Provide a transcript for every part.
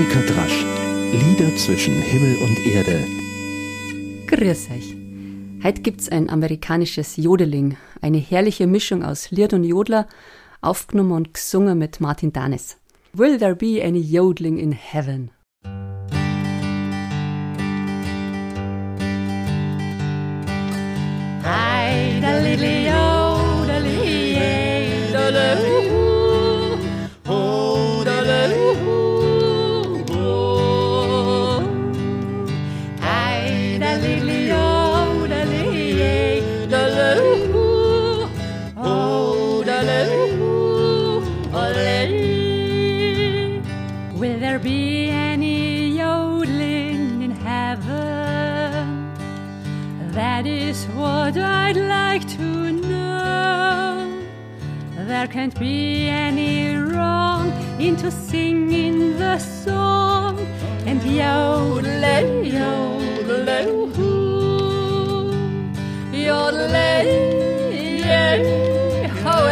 Annika Drasch. Lieder zwischen Himmel und Erde. Grüß euch. Heute gibt's ein amerikanisches Jodeling, eine herrliche Mischung aus Lied und Jodler, aufgenommen und gesungen mit Martin Danes. Will there be any yodeling in heaven? That is what I'd like to know. There can't be any wrong into singing the song and yodeling, yodeling, hoo, yodeling, how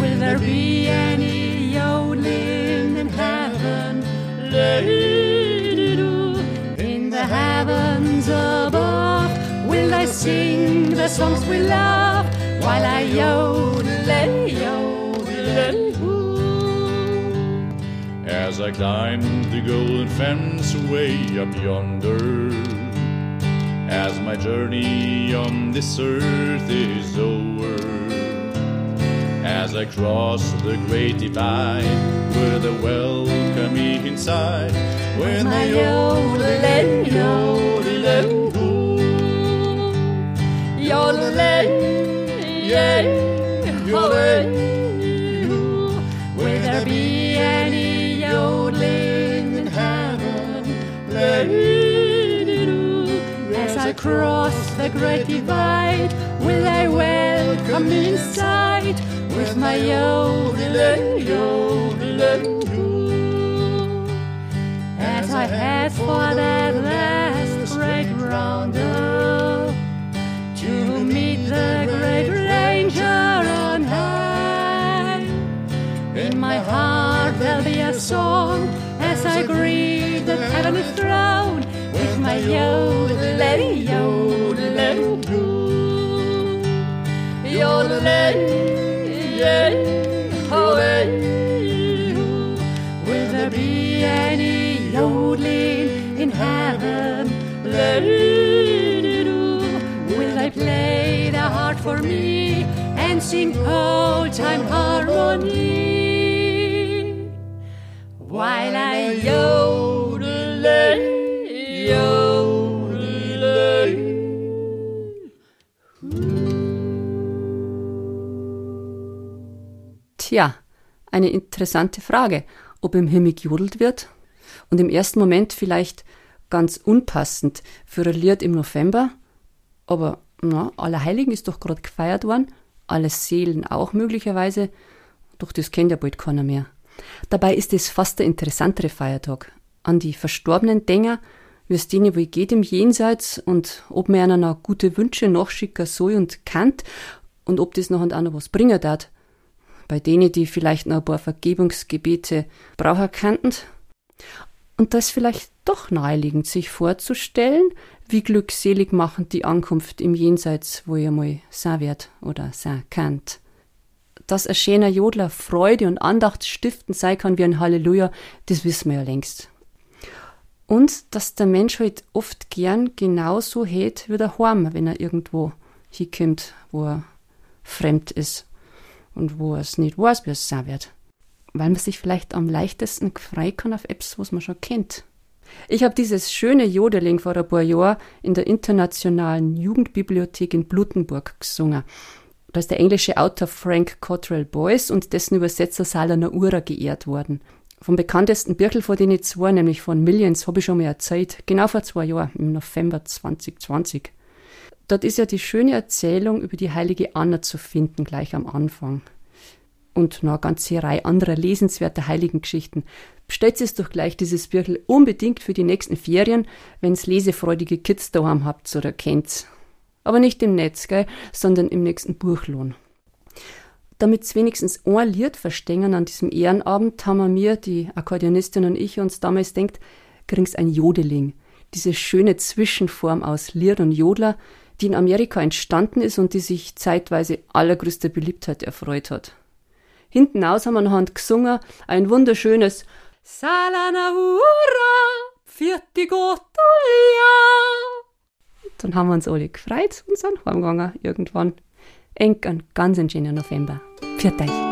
will there be any? Sing the songs we love? while I yodel, yodel, As I climb the golden fence way up yonder, as my journey on this earth is over, as I cross the great divide with a welcome inside, when my yodel, yodel, yodel Will there be any yodeling in heaven? As I cross the great divide, will I welcome inside with my yodeling, yodeling? Song as I greet the heavenly throne with my yodel, yodel, yodel, Will there be any yodeling in heaven? Will they play the heart for me? and sing old time harmony Tja, eine interessante Frage, ob im Himmel gejodelt wird und im ersten Moment vielleicht ganz unpassend für im November, aber na, Allerheiligen ist doch gerade gefeiert worden alle Seelen auch möglicherweise, doch das kennt ja bald keiner mehr. Dabei ist es fast der interessantere Feiertag. An die verstorbenen Dinger, wie es denen wohl geht im Jenseits und ob mir einer noch gute Wünsche nachschicken soll und kann und ob das noch und noch was bringen darf. Bei denen, die vielleicht noch ein paar Vergebungsgebete brauchen könnten. Und das vielleicht doch naheliegend, sich vorzustellen, wie glückselig machend die Ankunft im Jenseits, wo ihr mal sein wird oder sein könnt. Dass ein schöner Jodler Freude und Andacht stiften sein kann wie ein Halleluja, das wissen wir ja längst. Und dass der Mensch halt oft gern genauso hält wie der Horm, wenn er irgendwo hinkommt, wo er fremd ist und wo es nicht weiß, wie es sein wird. Weil man sich vielleicht am leichtesten frei kann auf Apps, was man schon kennt. Ich habe dieses schöne Jodeling vor ein paar Jahren in der Internationalen Jugendbibliothek in Blutenburg gesungen. Da ist der englische Autor Frank Cottrell Boyce und dessen Übersetzer Salana Ura geehrt worden. Vom bekanntesten Birkel vor denen zwei, nämlich von Millions, habe ich schon mal erzählt. Genau vor zwei Jahren, im November 2020. Dort ist ja die schöne Erzählung über die heilige Anna zu finden, gleich am Anfang. Und noch eine ganze Reihe anderer lesenswerter Heiligengeschichten. Bestellt es doch gleich dieses Birkel unbedingt für die nächsten Ferien, wenn's lesefreudige Kids daheim habt oder kennt's. Aber nicht im Netz, gell, sondern im nächsten Buchlohn. damit es wenigstens ein Lied verstehen an diesem Ehrenabend, haben wir mir, die Akkordeonistin und ich, uns damals denkt, kriegst ein Jodeling. Diese schöne Zwischenform aus Lied und Jodler, die in Amerika entstanden ist und die sich zeitweise allergrößter Beliebtheit erfreut hat. Hinten aus haben wir noch gesungen, ein wunderschönes Salanaura, Gottalia. Dann haben wir uns alle gefreut und sind heimgegangen irgendwann. Eng ein ganz schöner November. Pfiat euch.